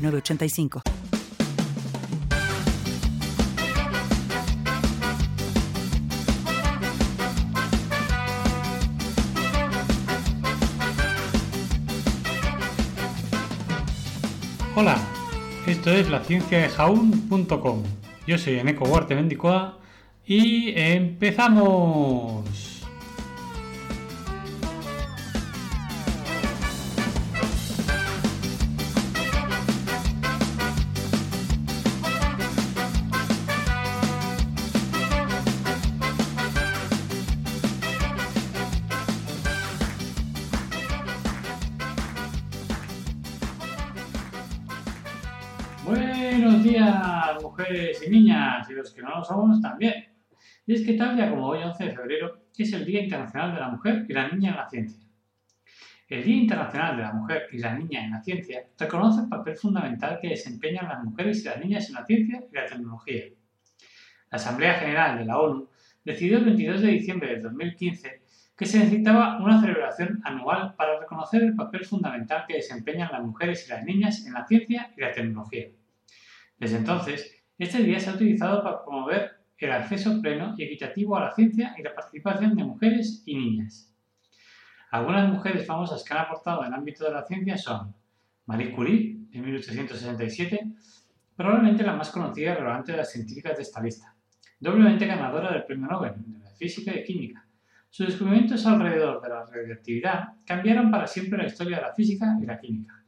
985. Hola, esto es la ciencia de jaun.com. Yo soy Eneco Huarte Mendicoa y empezamos. Buenos días, mujeres y niñas, y los que no lo somos también. Y es que tal día como hoy, 11 de febrero, es el Día Internacional de la Mujer y la Niña en la Ciencia. El Día Internacional de la Mujer y la Niña en la Ciencia reconoce el papel fundamental que desempeñan las mujeres y las niñas en la ciencia y la tecnología. La Asamblea General de la ONU decidió el 22 de diciembre de 2015 que se necesitaba una celebración anual para reconocer el papel fundamental que desempeñan las mujeres y las niñas en la ciencia y la tecnología. Desde entonces, este día se ha utilizado para promover el acceso pleno y equitativo a la ciencia y la participación de mujeres y niñas. Algunas mujeres famosas que han aportado el ámbito de la ciencia son Marie Curie, en 1867, probablemente la más conocida y relevante de las científicas de esta lista, doblemente ganadora del Premio Nobel de Física y Química. Sus descubrimientos alrededor de la radioactividad cambiaron para siempre la historia de la física y la química.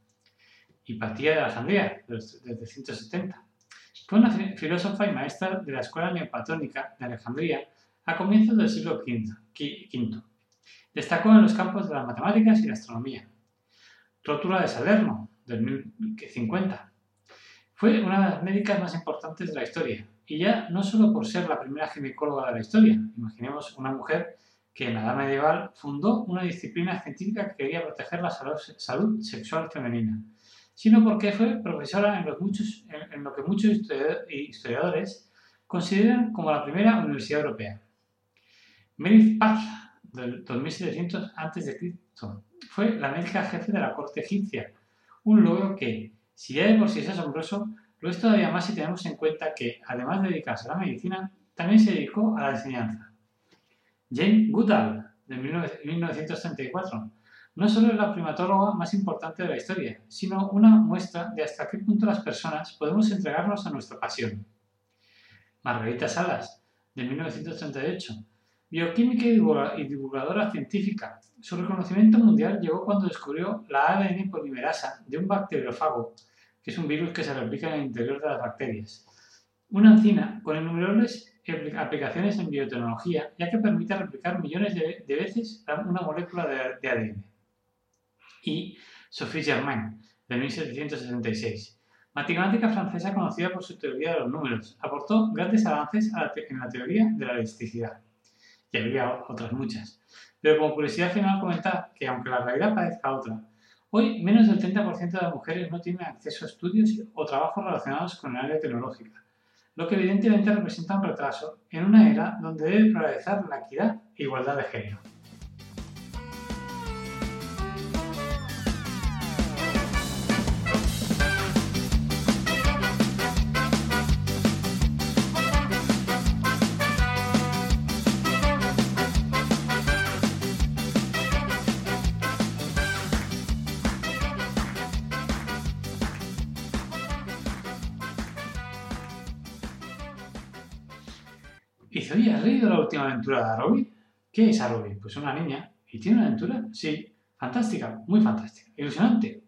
Hipatía de Alejandría, desde 170. Fue una filósofa y maestra de la escuela neoplatónica de Alejandría a comienzos del siglo V. Destacó en los campos de las matemáticas y la astronomía. Rótula de Salerno, del 1050. Fue una de las médicas más importantes de la historia, y ya no solo por ser la primera ginecóloga de la historia, imaginemos una mujer que en la Edad Medieval fundó una disciplina científica que quería proteger la salud sexual femenina, sino porque fue profesora en, lo que muchos historiadores consideran como la primera universidad europea. Meredith Paz, del 2700 a.C., fue la médica jefe de la corte egipcia, un logro que, si ya de por sí es asombroso, lo es todavía más si tenemos en cuenta que, además de dedicarse a la medicina, también se dedicó a la enseñanza. Jane Goodall, de 1934, no solo es la primatóloga más importante de la historia, sino una muestra de hasta qué punto las personas podemos entregarnos a nuestra pasión. Margarita Salas, de 1938, bioquímica y divulgadora científica. Su reconocimiento mundial llegó cuando descubrió la ADN polimerasa de un bacteriófago, que es un virus que se replica en el interior de las bacterias. Una enzima con innumerables aplicaciones en biotecnología, ya que permite replicar millones de, veces una molécula de ADN y Sophie Germain, de 1766. Matemática francesa conocida por su teoría de los números, aportó grandes avances en la teoría de la elasticidad. Y había otras muchas. Pero como curiosidad final comentar que aunque la realidad parezca otra, hoy menos del 30% de las mujeres no tienen acceso a estudios o trabajos relacionados con el área tecnológica, lo que evidentemente representa un retraso en una era donde debe prevalecer la equidad e igualdad de género. Y dice, oye, ¿has leído la última aventura de Arobi? ¿Qué es Arobi? Pues una niña. ¿Y tiene una aventura? Sí. Fantástica, muy fantástica. Ilusionante,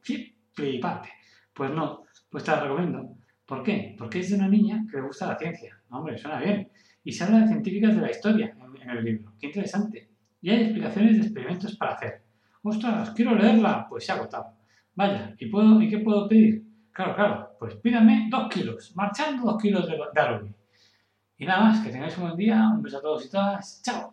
flipante. Pues no, pues te la recomiendo. ¿Por qué? Porque es de una niña que le gusta la ciencia. Hombre, suena bien. Y se habla de científicas de la historia en, el libro. Qué interesante. Y hay explicaciones de experimentos para hacer. ¡Ostras, quiero leerla! Pues se ha agotado. Vaya, ¿y, puedo, ¿y qué puedo pedir? Claro, claro, pues pídame dos kilos, marchando dos kilos de, de Y nada más, que tengáis un buen día, un beso a todos y todas, chao.